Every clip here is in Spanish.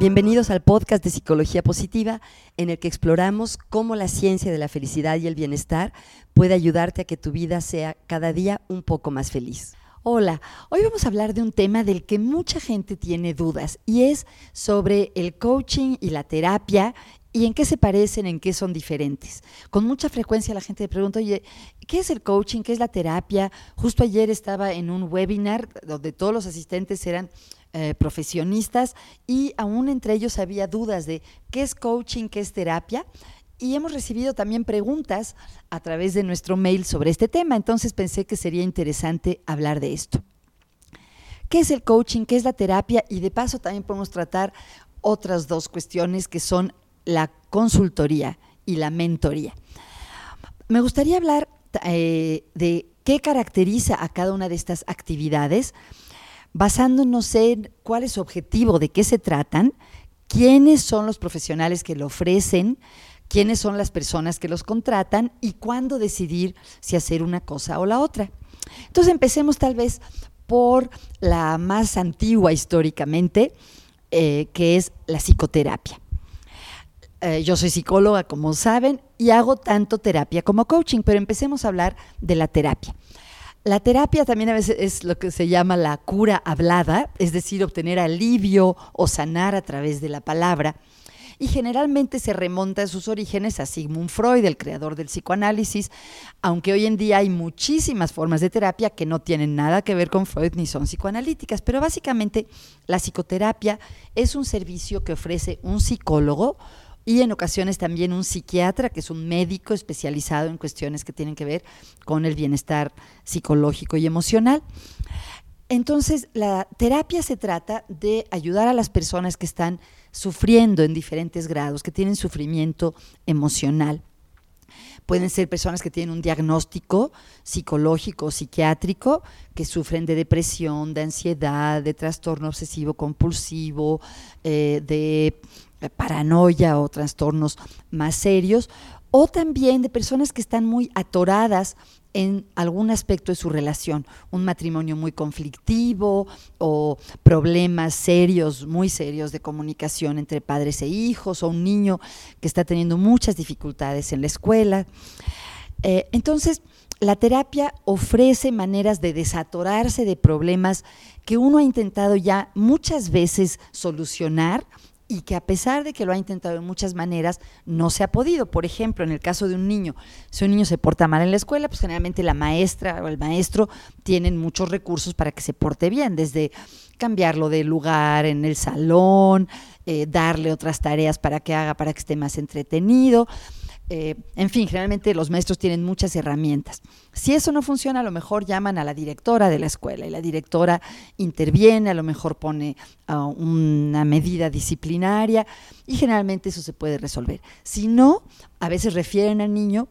Bienvenidos al podcast de Psicología Positiva, en el que exploramos cómo la ciencia de la felicidad y el bienestar puede ayudarte a que tu vida sea cada día un poco más feliz. Hola, hoy vamos a hablar de un tema del que mucha gente tiene dudas y es sobre el coaching y la terapia y en qué se parecen, en qué son diferentes. Con mucha frecuencia la gente me pregunta, oye, ¿qué es el coaching? ¿Qué es la terapia? Justo ayer estaba en un webinar donde todos los asistentes eran eh, profesionistas y aún entre ellos había dudas de qué es coaching, qué es terapia. Y hemos recibido también preguntas a través de nuestro mail sobre este tema, entonces pensé que sería interesante hablar de esto. ¿Qué es el coaching? ¿Qué es la terapia? Y de paso también podemos tratar otras dos cuestiones que son la consultoría y la mentoría. Me gustaría hablar eh, de qué caracteriza a cada una de estas actividades basándonos en cuál es su objetivo, de qué se tratan, quiénes son los profesionales que lo ofrecen, quiénes son las personas que los contratan y cuándo decidir si hacer una cosa o la otra. Entonces empecemos tal vez por la más antigua históricamente, eh, que es la psicoterapia. Eh, yo soy psicóloga, como saben, y hago tanto terapia como coaching, pero empecemos a hablar de la terapia. La terapia también a veces es lo que se llama la cura hablada, es decir, obtener alivio o sanar a través de la palabra. Y generalmente se remonta a sus orígenes a Sigmund Freud, el creador del psicoanálisis, aunque hoy en día hay muchísimas formas de terapia que no tienen nada que ver con Freud ni son psicoanalíticas. Pero básicamente la psicoterapia es un servicio que ofrece un psicólogo y en ocasiones también un psiquiatra, que es un médico especializado en cuestiones que tienen que ver con el bienestar psicológico y emocional. Entonces, la terapia se trata de ayudar a las personas que están sufriendo en diferentes grados, que tienen sufrimiento emocional. Pueden ser personas que tienen un diagnóstico psicológico o psiquiátrico, que sufren de depresión, de ansiedad, de trastorno obsesivo compulsivo, eh, de paranoia o trastornos más serios, o también de personas que están muy atoradas en algún aspecto de su relación, un matrimonio muy conflictivo o problemas serios, muy serios de comunicación entre padres e hijos, o un niño que está teniendo muchas dificultades en la escuela. Eh, entonces, la terapia ofrece maneras de desatorarse de problemas que uno ha intentado ya muchas veces solucionar y que a pesar de que lo ha intentado de muchas maneras, no se ha podido. Por ejemplo, en el caso de un niño, si un niño se porta mal en la escuela, pues generalmente la maestra o el maestro tienen muchos recursos para que se porte bien, desde cambiarlo de lugar en el salón, eh, darle otras tareas para que haga, para que esté más entretenido. Eh, en fin, generalmente los maestros tienen muchas herramientas. Si eso no funciona, a lo mejor llaman a la directora de la escuela y la directora interviene, a lo mejor pone ah, una medida disciplinaria y generalmente eso se puede resolver. Si no, a veces refieren al niño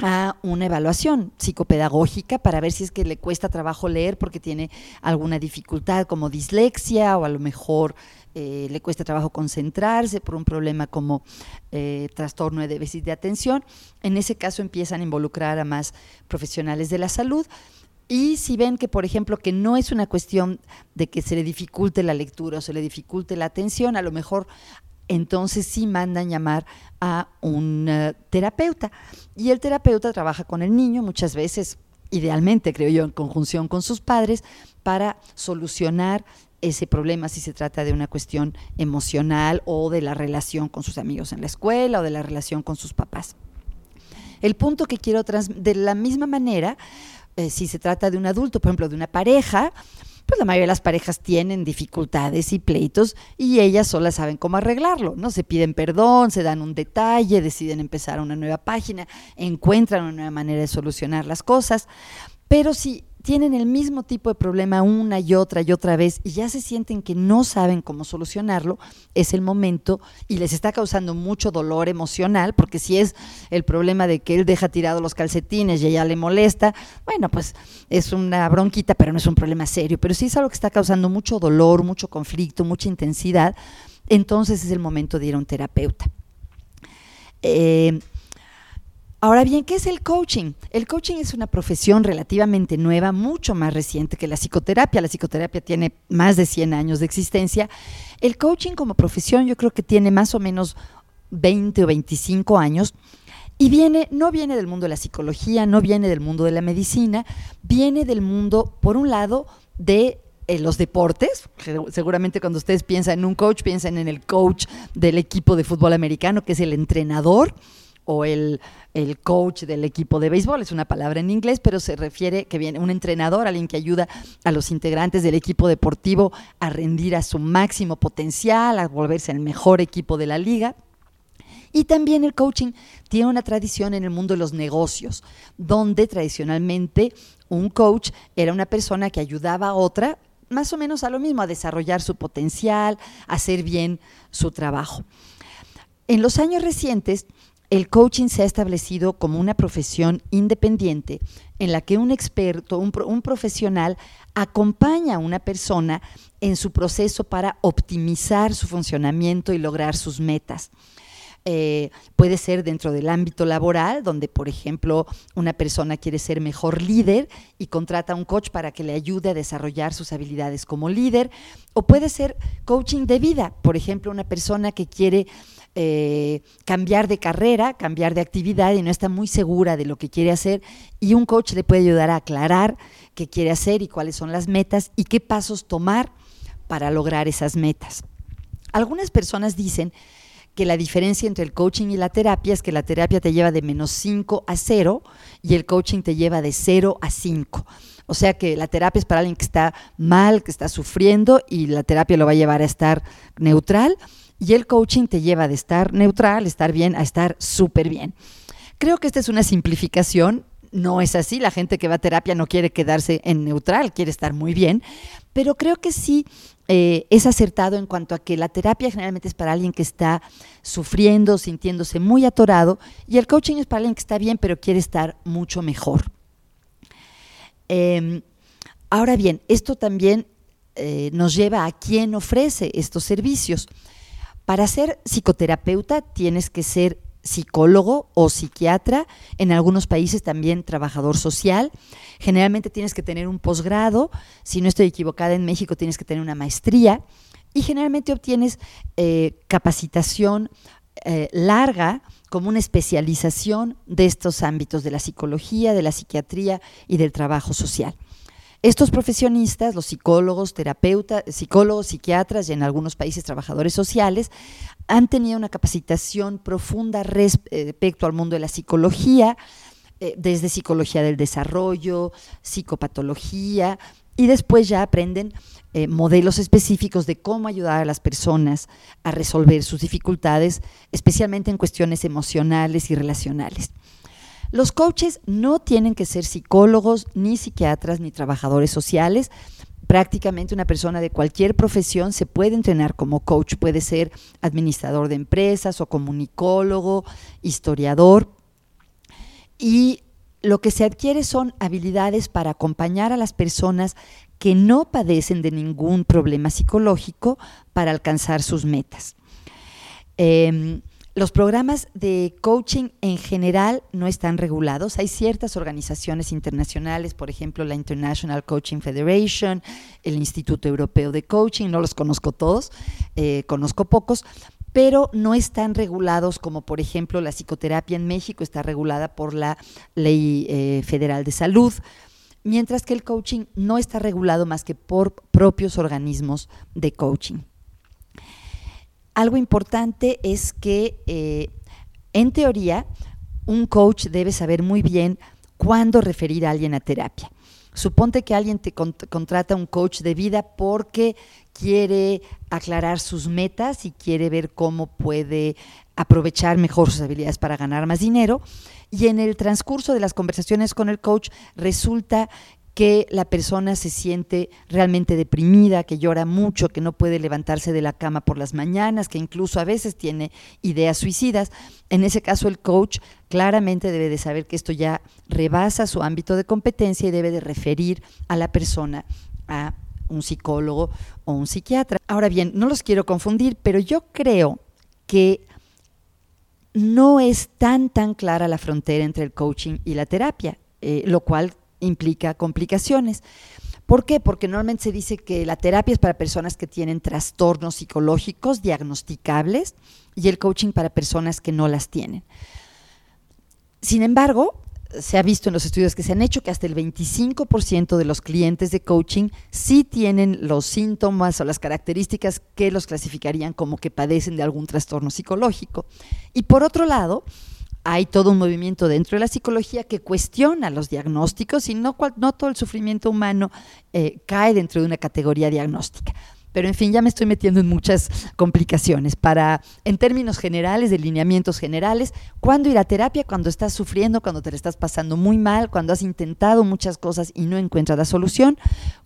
a una evaluación psicopedagógica para ver si es que le cuesta trabajo leer porque tiene alguna dificultad como dislexia o a lo mejor eh, le cuesta trabajo concentrarse por un problema como eh, trastorno de déficit de atención. En ese caso empiezan a involucrar a más profesionales de la salud. Y si ven que, por ejemplo, que no es una cuestión de que se le dificulte la lectura o se le dificulte la atención, a lo mejor entonces sí mandan llamar a un terapeuta. Y el terapeuta trabaja con el niño muchas veces, idealmente creo yo, en conjunción con sus padres, para solucionar ese problema si se trata de una cuestión emocional o de la relación con sus amigos en la escuela o de la relación con sus papás. El punto que quiero de la misma manera, eh, si se trata de un adulto, por ejemplo, de una pareja, pues la mayoría de las parejas tienen dificultades y pleitos y ellas solas saben cómo arreglarlo, ¿no? Se piden perdón, se dan un detalle, deciden empezar una nueva página, encuentran una nueva manera de solucionar las cosas, pero si tienen el mismo tipo de problema una y otra y otra vez y ya se sienten que no saben cómo solucionarlo, es el momento y les está causando mucho dolor emocional, porque si es el problema de que él deja tirado los calcetines y ella le molesta, bueno, pues es una bronquita, pero no es un problema serio, pero si es algo que está causando mucho dolor, mucho conflicto, mucha intensidad, entonces es el momento de ir a un terapeuta. Eh, Ahora bien, ¿qué es el coaching? El coaching es una profesión relativamente nueva, mucho más reciente que la psicoterapia. La psicoterapia tiene más de 100 años de existencia. El coaching como profesión yo creo que tiene más o menos 20 o 25 años. Y viene, no viene del mundo de la psicología, no viene del mundo de la medicina, viene del mundo, por un lado, de eh, los deportes. Seguramente cuando ustedes piensan en un coach, piensan en el coach del equipo de fútbol americano, que es el entrenador o el, el, coach del equipo de béisbol, es una palabra en inglés, pero se refiere que viene un entrenador, alguien que ayuda a los integrantes del equipo deportivo a rendir a su máximo potencial, a volverse el mejor equipo de la liga. Y también el coaching tiene una tradición en el mundo de los negocios, donde tradicionalmente un coach era una persona que ayudaba a otra más o menos a lo mismo, a desarrollar su potencial, a hacer bien su trabajo. En los años recientes, el coaching se ha establecido como una profesión independiente en la que un experto, un, profesional, acompaña a una persona en su proceso para optimizar su funcionamiento y lograr sus metas. Eh, puede ser dentro del ámbito laboral, donde, por ejemplo, una persona quiere ser mejor líder y contrata a un coach para que le ayude a desarrollar sus habilidades como líder, o puede ser coaching de vida, por ejemplo, una persona que quiere eh, cambiar de carrera, cambiar de actividad y no está muy segura de lo que quiere hacer y un coach le puede ayudar a aclarar qué quiere hacer y cuáles son las metas y qué pasos tomar para lograr esas metas. Algunas personas dicen que la diferencia entre el coaching y la terapia es que la terapia te lleva de menos 5 a 0 y el coaching te lleva de 0 a 5. O sea que la terapia es para alguien que está mal, que está sufriendo y la terapia lo va a llevar a estar neutral y el coaching te lleva de estar neutral, estar bien, a estar súper bien. Creo que esta es una simplificación. No es así, la gente que va a terapia no quiere quedarse en neutral, quiere estar muy bien, pero creo que sí eh, es acertado en cuanto a que la terapia generalmente es para alguien que está sufriendo, sintiéndose muy atorado, y el coaching es para alguien que está bien, pero quiere estar mucho mejor. Em, ahora bien, esto también eh, nos lleva a quién ofrece estos servicios. Para ser psicoterapeuta tienes que ser psicólogo o psiquiatra, en algunos países también trabajador social. Generalmente tienes que tener un posgrado, si no estoy equivocada, en México tienes que tener una maestría y generalmente obtienes eh, capacitación eh, larga como una especialización de estos ámbitos de la psicología, de la psiquiatría y del trabajo social. Estos profesionistas, los psicólogos, terapeutas, psicólogos, psiquiatras y en algunos países trabajadores sociales, han tenido una capacitación profunda eh, respecto al mundo de la psicología, eh, desde psicología del desarrollo, psicopatología, y después ya aprenden eh, modelos específicos de cómo ayudar a las personas a resolver sus dificultades, especialmente en cuestiones emocionales y relacionales. Los coaches no tienen que ser psicólogos, ni psiquiatras, ni trabajadores sociales. Prácticamente una persona de cualquier profesión se puede entrenar como coach. Puede ser administrador de empresas o comunicólogo, historiador. Y lo que se adquiere son habilidades para acompañar a las personas que no padecen de ningún problema psicológico para alcanzar sus metas. Em, los programas de coaching en general no están regulados. Hay ciertas organizaciones internacionales, por ejemplo la International Coaching Federation, el Instituto Europeo de Coaching, no los conozco todos, eh, conozco pocos, pero no están regulados como por ejemplo la psicoterapia en México está regulada por la Ley eh, Federal de Salud, mientras que el coaching no está regulado más que por propios organismos de coaching. Algo importante es que, eh, en teoría, un coach debe saber muy bien cuándo referir a alguien a terapia. Suponte que alguien te contrata un coach de vida porque quiere aclarar sus metas y quiere ver cómo puede aprovechar mejor sus habilidades para ganar más dinero. Y en el transcurso de las conversaciones con el coach resulta que la persona se siente realmente deprimida, que llora mucho, que no puede levantarse de la cama por las mañanas, que incluso a veces tiene ideas suicidas. En ese caso el coach claramente debe de saber que esto ya rebasa su ámbito de competencia y debe de referir a la persona a un psicólogo o un psiquiatra. Ahora bien, no los quiero confundir, pero yo creo que no es tan, tan clara la frontera entre el coaching y la terapia, eh, lo cual implica complicaciones. ¿Por qué? Porque normalmente se dice que la terapia es para personas que tienen trastornos psicológicos diagnosticables y el coaching para personas que no las tienen. Sin embargo, se ha visto en los estudios que se han hecho que hasta el 25% de los clientes de coaching sí tienen los síntomas o las características que los clasificarían como que padecen de algún trastorno psicológico. Y por otro lado, hay todo un movimiento dentro de la psicología que cuestiona los diagnósticos y no, no todo el sufrimiento humano eh, cae dentro de una categoría diagnóstica. Pero en fin, ya me estoy metiendo en muchas complicaciones. Para, en términos generales, de lineamientos generales, ¿cuándo ir a terapia? Cuando estás sufriendo, cuando te la estás pasando muy mal, cuando has intentado muchas cosas y no encuentras la solución.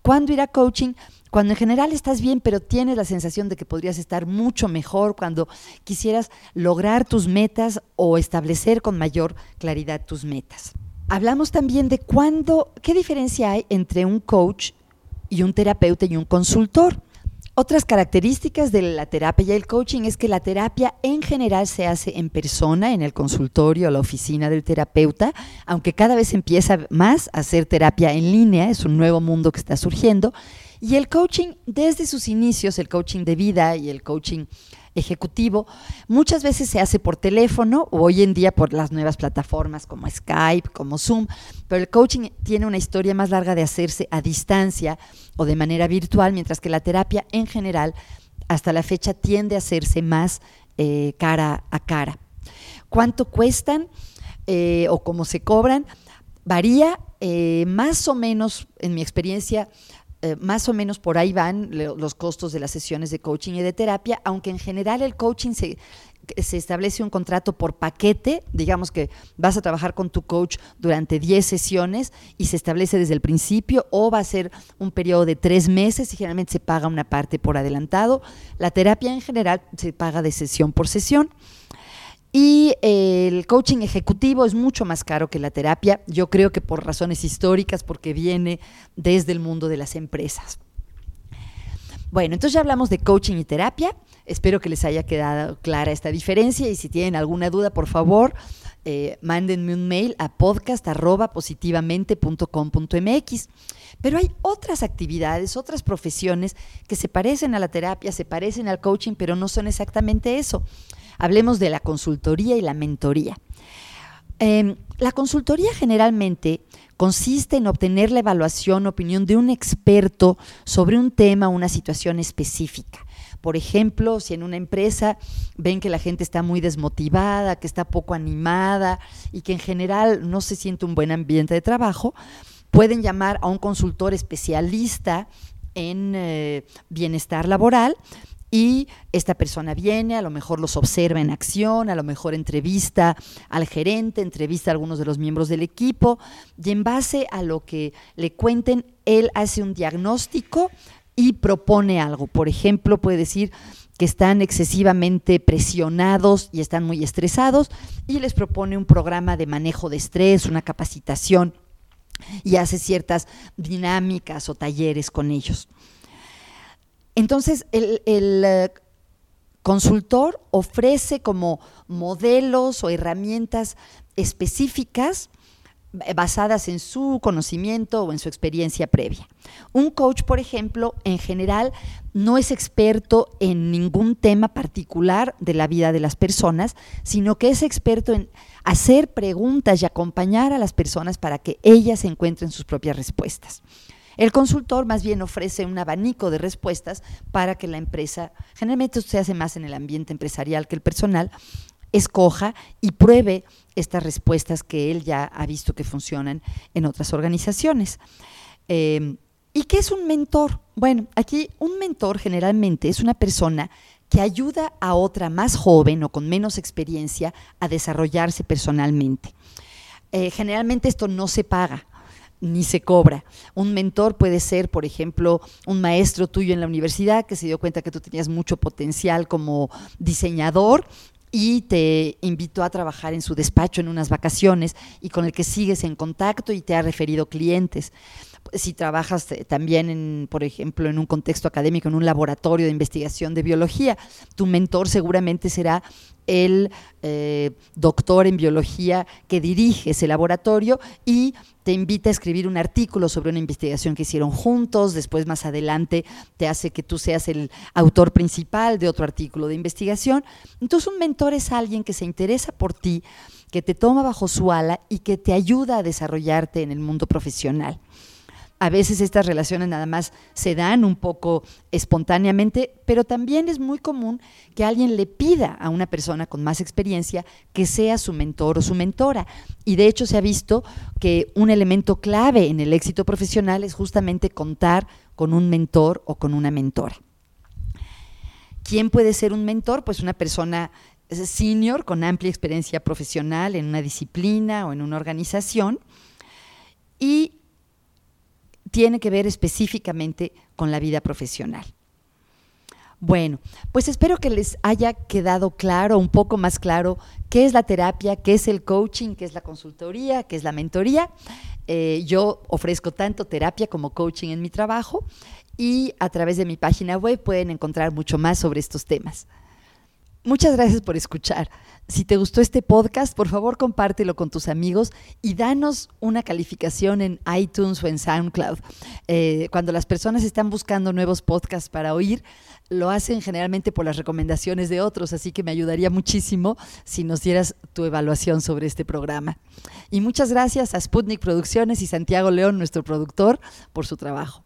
¿Cuándo ir a coaching? Cuando en general estás bien, pero tienes la sensación de que podrías estar mucho mejor, cuando quisieras lograr tus metas o establecer con mayor claridad tus metas. Hablamos también de cuándo, qué diferencia hay entre un coach y un terapeuta y un consultor. Otras características de la terapia y el coaching es que la terapia en general se hace en persona, en el consultorio la oficina del terapeuta, aunque cada vez empieza más a hacer terapia en línea, es un nuevo mundo que está surgiendo. Y el coaching, desde sus inicios, el coaching de vida y el coaching ejecutivo, muchas veces se hace por teléfono o hoy en día por las nuevas plataformas como Skype, como Zoom, pero el coaching tiene una historia más larga de hacerse a distancia o de manera virtual, mientras que la terapia en general hasta la fecha tiende a hacerse más eh, cara a cara. ¿Cuánto cuestan eh, o cómo se cobran? Varía eh, más o menos, en mi experiencia, eh, más o menos por ahí van los costos de las sesiones de coaching y de terapia, aunque en general el coaching se, se establece un contrato por paquete, digamos que vas a trabajar con tu coach durante 10 sesiones y se establece desde el principio o va a ser un periodo de tres meses y generalmente se paga una parte por adelantado. La terapia en general se paga de sesión por sesión. Y el coaching ejecutivo es mucho más caro que la terapia, yo creo que por razones históricas, porque viene desde el mundo de las empresas. Bueno, entonces ya hablamos de coaching y terapia. Espero que les haya quedado clara esta diferencia y si tienen alguna duda, por favor, eh, mándenme un mail a podcast.positivamente.com.mx. Pero hay otras actividades, otras profesiones que se parecen a la terapia, se parecen al coaching, pero no son exactamente eso. Hablemos de la consultoría y la mentoría. Em, la consultoría generalmente consiste en obtener la evaluación, opinión de un experto sobre un tema o una situación específica. Por ejemplo, si en una empresa ven que la gente está muy desmotivada, que está poco animada y que en general no se siente un buen ambiente de trabajo, pueden llamar a un consultor especialista en eh, bienestar laboral y esta persona viene, a lo mejor los observa en acción, a lo mejor entrevista al gerente, entrevista a algunos de los miembros del equipo y en base a lo que le cuenten, él hace un diagnóstico y propone algo. Por ejemplo, puede decir que están excesivamente presionados y están muy estresados y les propone un programa de manejo de estrés, una capacitación y hace ciertas dinámicas o talleres con ellos. Entonces, el, eh, consultor ofrece como modelos o herramientas específicas eh, basadas en su conocimiento o en su experiencia previa. Un coach, por ejemplo, en general no es experto en ningún tema particular de la vida de las personas, sino que es experto en hacer preguntas y acompañar a las personas para que ellas encuentren sus propias respuestas. El consultor más bien ofrece un abanico de respuestas para que la empresa, generalmente esto se hace más en el ambiente empresarial que el personal, escoja y pruebe estas respuestas que él ya ha visto que funcionan en otras organizaciones. Em, ¿Y qué es un mentor? Bueno, aquí un mentor generalmente es una persona que ayuda a otra más joven o con menos experiencia a desarrollarse personalmente. Eh, generalmente esto no se paga, ni se cobra. Un mentor puede ser, por ejemplo, un maestro tuyo en la universidad que se dio cuenta que tú tenías mucho potencial como diseñador y te invitó a trabajar en su despacho en unas vacaciones y con el que sigues en contacto y te ha referido clientes. Si trabajas eh, también, en, por ejemplo, en un contexto académico, en un laboratorio de investigación de biología, tu mentor seguramente será el eh, doctor en biología que dirige ese laboratorio y te invita a escribir un artículo sobre una investigación que hicieron juntos, después más adelante te hace que tú seas el autor principal de otro artículo de investigación. Entonces un mentor es alguien que se interesa por ti, que te toma bajo su ala y que te ayuda a desarrollarte en el mundo profesional. A veces estas relaciones nada más se dan un poco espontáneamente, pero también es muy común que alguien le pida a una persona con más experiencia que sea su mentor o su mentora. Y de hecho se ha visto que un elemento clave en el éxito profesional es justamente contar con un mentor o con una mentora. ¿Quién puede ser un mentor? Pues una persona senior con amplia experiencia profesional en una disciplina o en una organización y tiene que ver específicamente con la vida profesional. Bueno, pues espero que les haya quedado claro, un poco más claro, qué es la terapia, qué es el coaching, qué es la consultoría, qué es la mentoría. Eh, yo ofrezco tanto terapia como coaching en mi trabajo y a través de mi página web pueden encontrar mucho más sobre estos temas. Muchas gracias por escuchar. Si te gustó este podcast, por favor compártelo con tus amigos y danos una calificación en iTunes o en SoundCloud. Eh, cuando las personas están buscando nuevos podcasts para oír, lo hacen generalmente por las recomendaciones de otros, así que me ayudaría muchísimo si nos dieras tu evaluación sobre este programa. Y muchas gracias a Sputnik Producciones y Santiago León, nuestro productor, por su trabajo.